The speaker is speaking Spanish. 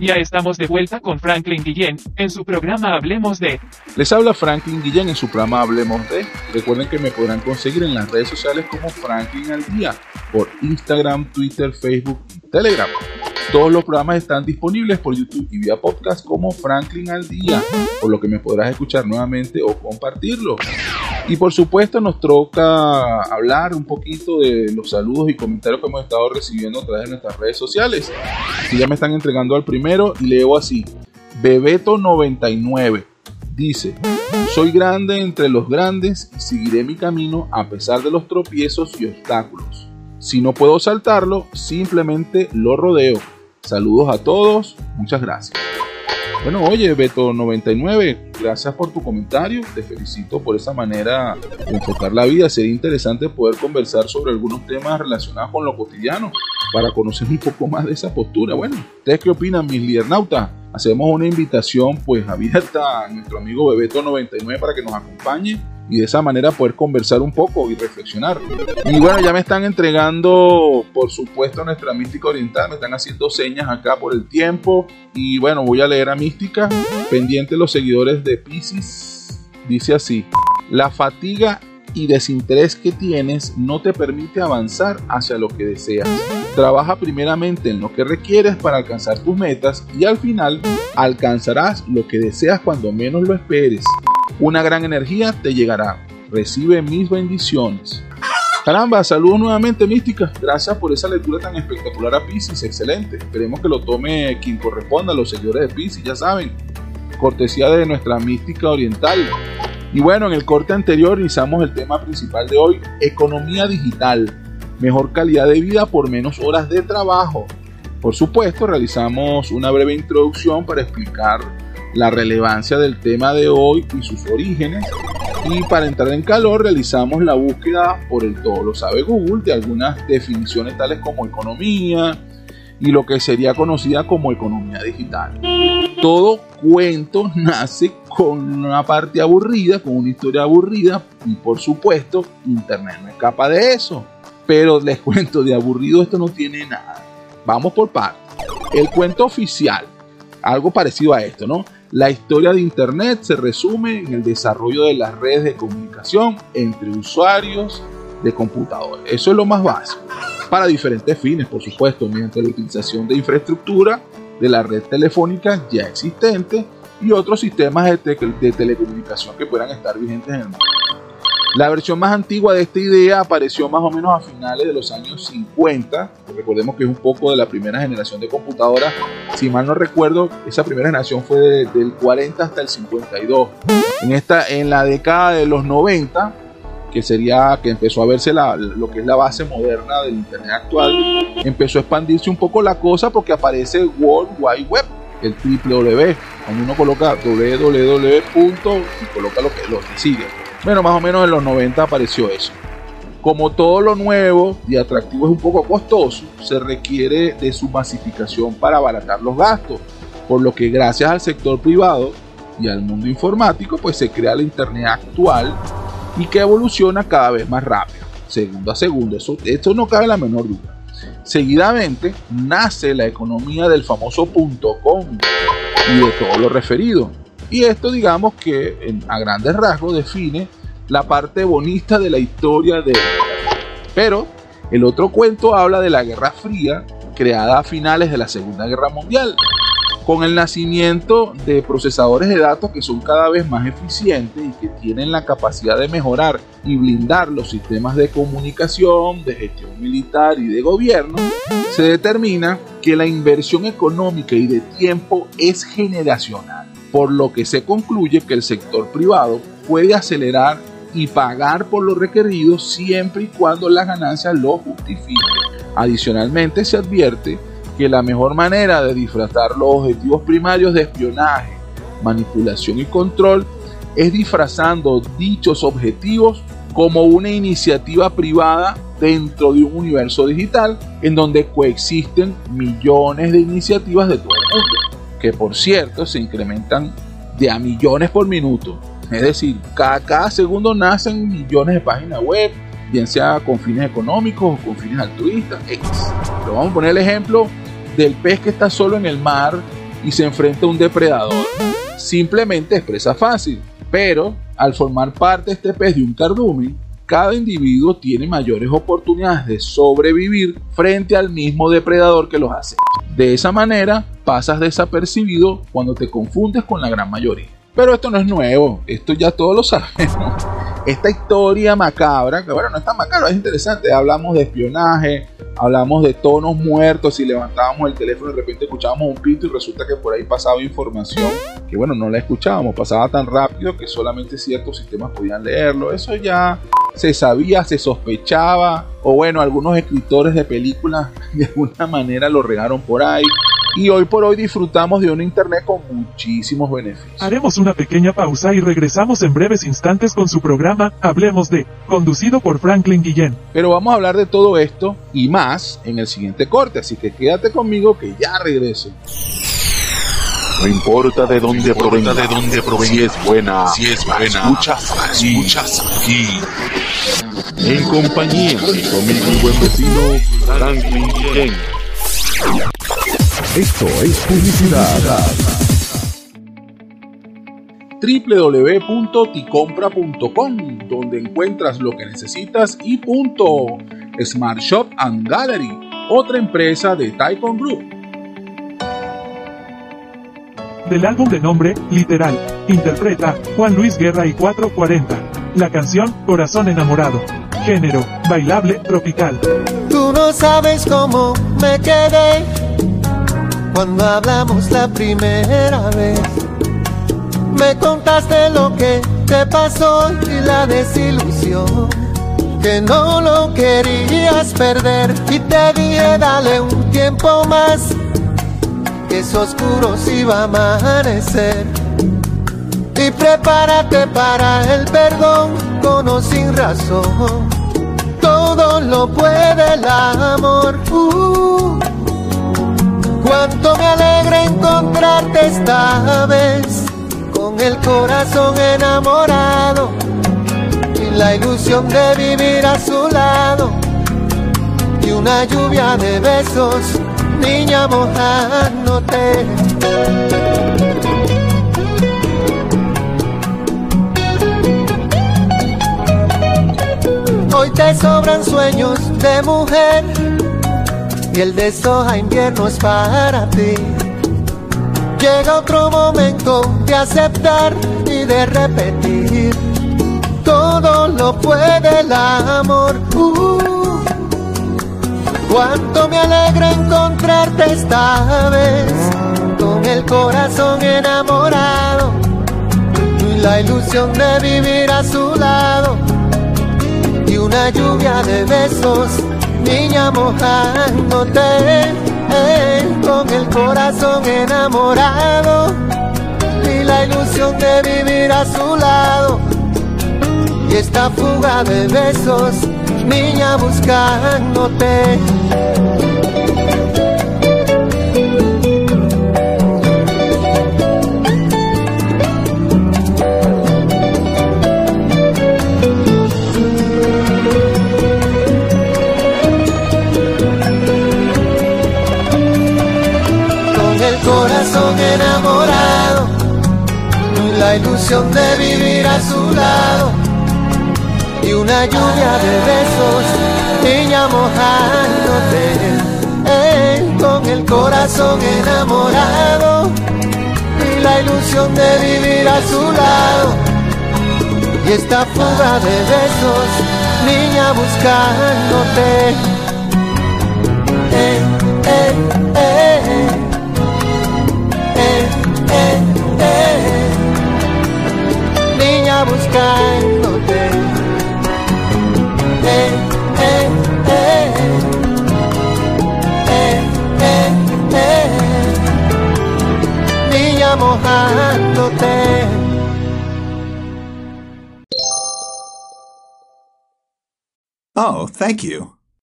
Ya estamos de vuelta con Franklin Guillén en su programa Hablemos de. Les habla Franklin Guillén en su programa Hablemos de. Recuerden que me podrán conseguir en las redes sociales como Franklin al Día por Instagram, Twitter, Facebook y Telegram. Todos los programas están disponibles por YouTube y vía podcast como Franklin al Día, por lo que me podrás escuchar nuevamente o compartirlo. Y por supuesto nos toca hablar un poquito de los saludos y comentarios que hemos estado recibiendo a través de nuestras redes sociales. Si ya me están entregando al primero y leo así. Bebeto99 dice, soy grande entre los grandes y seguiré mi camino a pesar de los tropiezos y obstáculos. Si no puedo saltarlo, simplemente lo rodeo. Saludos a todos, muchas gracias. Bueno, oye, Beto99, gracias por tu comentario. Te felicito por esa manera de enfocar la vida. Sería interesante poder conversar sobre algunos temas relacionados con lo cotidiano para conocer un poco más de esa postura. Bueno, ¿ustedes qué opinan, mis lidernautas? Hacemos una invitación pues abierta a nuestro amigo Bebeto99 para que nos acompañe y de esa manera poder conversar un poco y reflexionar. Y bueno, ya me están entregando, por supuesto, nuestra mística oriental, me están haciendo señas acá por el tiempo. Y bueno, voy a leer a mística, pendiente los seguidores de Pisces. Dice así, la fatiga y desinterés que tienes no te permite avanzar hacia lo que deseas. Trabaja primeramente en lo que requieres para alcanzar tus metas y al final alcanzarás lo que deseas cuando menos lo esperes. Una gran energía te llegará. Recibe mis bendiciones. Caramba, saludos nuevamente místicas. Gracias por esa lectura tan espectacular a Pisces. Excelente. Esperemos que lo tome quien corresponda, los seguidores de Pisces, ya saben. Cortesía de nuestra mística oriental. Y bueno, en el corte anterior iniciamos el tema principal de hoy, economía digital. Mejor calidad de vida por menos horas de trabajo. Por supuesto, realizamos una breve introducción para explicar la relevancia del tema de hoy y sus orígenes. Y para entrar en calor realizamos la búsqueda por el todo lo sabe Google de algunas definiciones tales como economía y lo que sería conocida como economía digital. Todo cuento nace con una parte aburrida, con una historia aburrida y por supuesto Internet no escapa de eso. Pero les cuento de aburrido esto no tiene nada. Vamos por partes. El cuento oficial, algo parecido a esto, ¿no? La historia de Internet se resume en el desarrollo de las redes de comunicación entre usuarios de computadores. Eso es lo más básico. Para diferentes fines, por supuesto, mediante la utilización de infraestructura de la red telefónica ya existente y otros sistemas de, de telecomunicación que puedan estar vigentes en el mundo. La versión más antigua de esta idea apareció más o menos a finales de los años 50. Recordemos que es un poco de la primera generación de computadoras. Si mal no recuerdo, esa primera generación fue del 40 hasta el 52. En, esta, en la década de los 90, que sería que empezó a verse lo que es la base moderna del Internet actual, empezó a expandirse un poco la cosa porque aparece World Wide Web, el www. Cuando uno coloca www. y coloca lo que, lo que sigue bueno, más o menos en los 90 apareció eso. Como todo lo nuevo y atractivo es un poco costoso, se requiere de su masificación para abaratar los gastos, por lo que gracias al sector privado y al mundo informático, pues se crea la Internet actual y que evoluciona cada vez más rápido, segundo a segundo. Eso, esto no cabe la menor duda. Seguidamente nace la economía del famoso .com y de todo lo referido, y esto digamos que a grandes rasgos define la parte bonita de la historia de... Pero el otro cuento habla de la Guerra Fría, creada a finales de la Segunda Guerra Mundial, con el nacimiento de procesadores de datos que son cada vez más eficientes y que tienen la capacidad de mejorar y blindar los sistemas de comunicación, de gestión militar y de gobierno, se determina que la inversión económica y de tiempo es generacional por lo que se concluye que el sector privado puede acelerar y pagar por lo requerido siempre y cuando las ganancias lo justifiquen. Adicionalmente se advierte que la mejor manera de disfrazar los objetivos primarios de espionaje, manipulación y control es disfrazando dichos objetivos como una iniciativa privada dentro de un universo digital en donde coexisten millones de iniciativas de todo el mundo que por cierto se incrementan de a millones por minuto. Es decir, cada, segundo nacen millones de páginas web, bien sea con fines económicos o con fines altruistas. X. Pero vamos a poner el ejemplo del pez que está solo en el mar y se enfrenta a un depredador. Simplemente es presa fácil, pero al formar parte este pez de un cardumen, cada individuo tiene mayores oportunidades de sobrevivir frente al mismo depredador que los hace. De esa manera pasas desapercibido cuando te confundes con la gran mayoría. Pero esto no es nuevo, esto ya todos lo sabemos. Esta historia macabra, que bueno, no es tan macabra, es interesante. Hablamos de espionaje, hablamos de tonos muertos. Si levantábamos el teléfono, de repente escuchábamos un pito y resulta que por ahí pasaba información que, bueno, no la escuchábamos, pasaba tan rápido que solamente ciertos sistemas podían leerlo. Eso ya se sabía, se sospechaba, o bueno, algunos escritores de películas de alguna manera lo regaron por ahí y hoy por hoy disfrutamos de un Internet con muchísimos beneficios. Haremos una pequeña pausa y regresamos en breves instantes con su programa Hablemos de, conducido por Franklin Guillén. Pero vamos a hablar de todo esto y más en el siguiente corte, así que quédate conmigo que ya regreso. No importa de dónde provenga, de dónde provenga, si es buena, si es buena, escuchas aquí, escuchas aquí. En compañía de amigo y buen vecino Franklin Guillén. Esto es publicidad. www.ticompra.com, donde encuentras lo que necesitas y punto. Smart Shop and Gallery, otra empresa de Taikon Group. Del álbum de nombre, Literal, interpreta Juan Luis Guerra y 440. La canción, Corazón enamorado. Género, bailable, tropical. Tú no sabes cómo me quedé cuando hablamos la primera vez. Me contaste lo que te pasó y la desilusión. Que no lo querías perder y te dije dale un tiempo más. Que es oscuro si va a amanecer. Y prepárate para el perdón con o sin razón. Todo lo puede el amor. Uh. Cuánto me alegra encontrarte esta vez con el corazón enamorado y la ilusión de vivir a su lado y una lluvia de besos, niña mojándote. Hoy te sobran sueños de mujer y el deshoja invierno es para ti. Llega otro momento de aceptar y de repetir. Todo lo puede el amor. Uh, cuánto me alegra encontrarte esta vez con el corazón enamorado y la ilusión de vivir a su lado una lluvia de besos niña mojándote eh, con el corazón enamorado. Y la ilusión de vivir a su lado. Y esta fuga de besos niña buscándote la ilusión de vivir a su lado. Y una lluvia de besos, niña mojándote eh, con el corazón enamorado. Y la ilusión de vivir a su lado. Y esta fuga de besos, niña buscándote. Eh, eh, eh, eh, eh, eh, niña mojándote. Oh, thank you.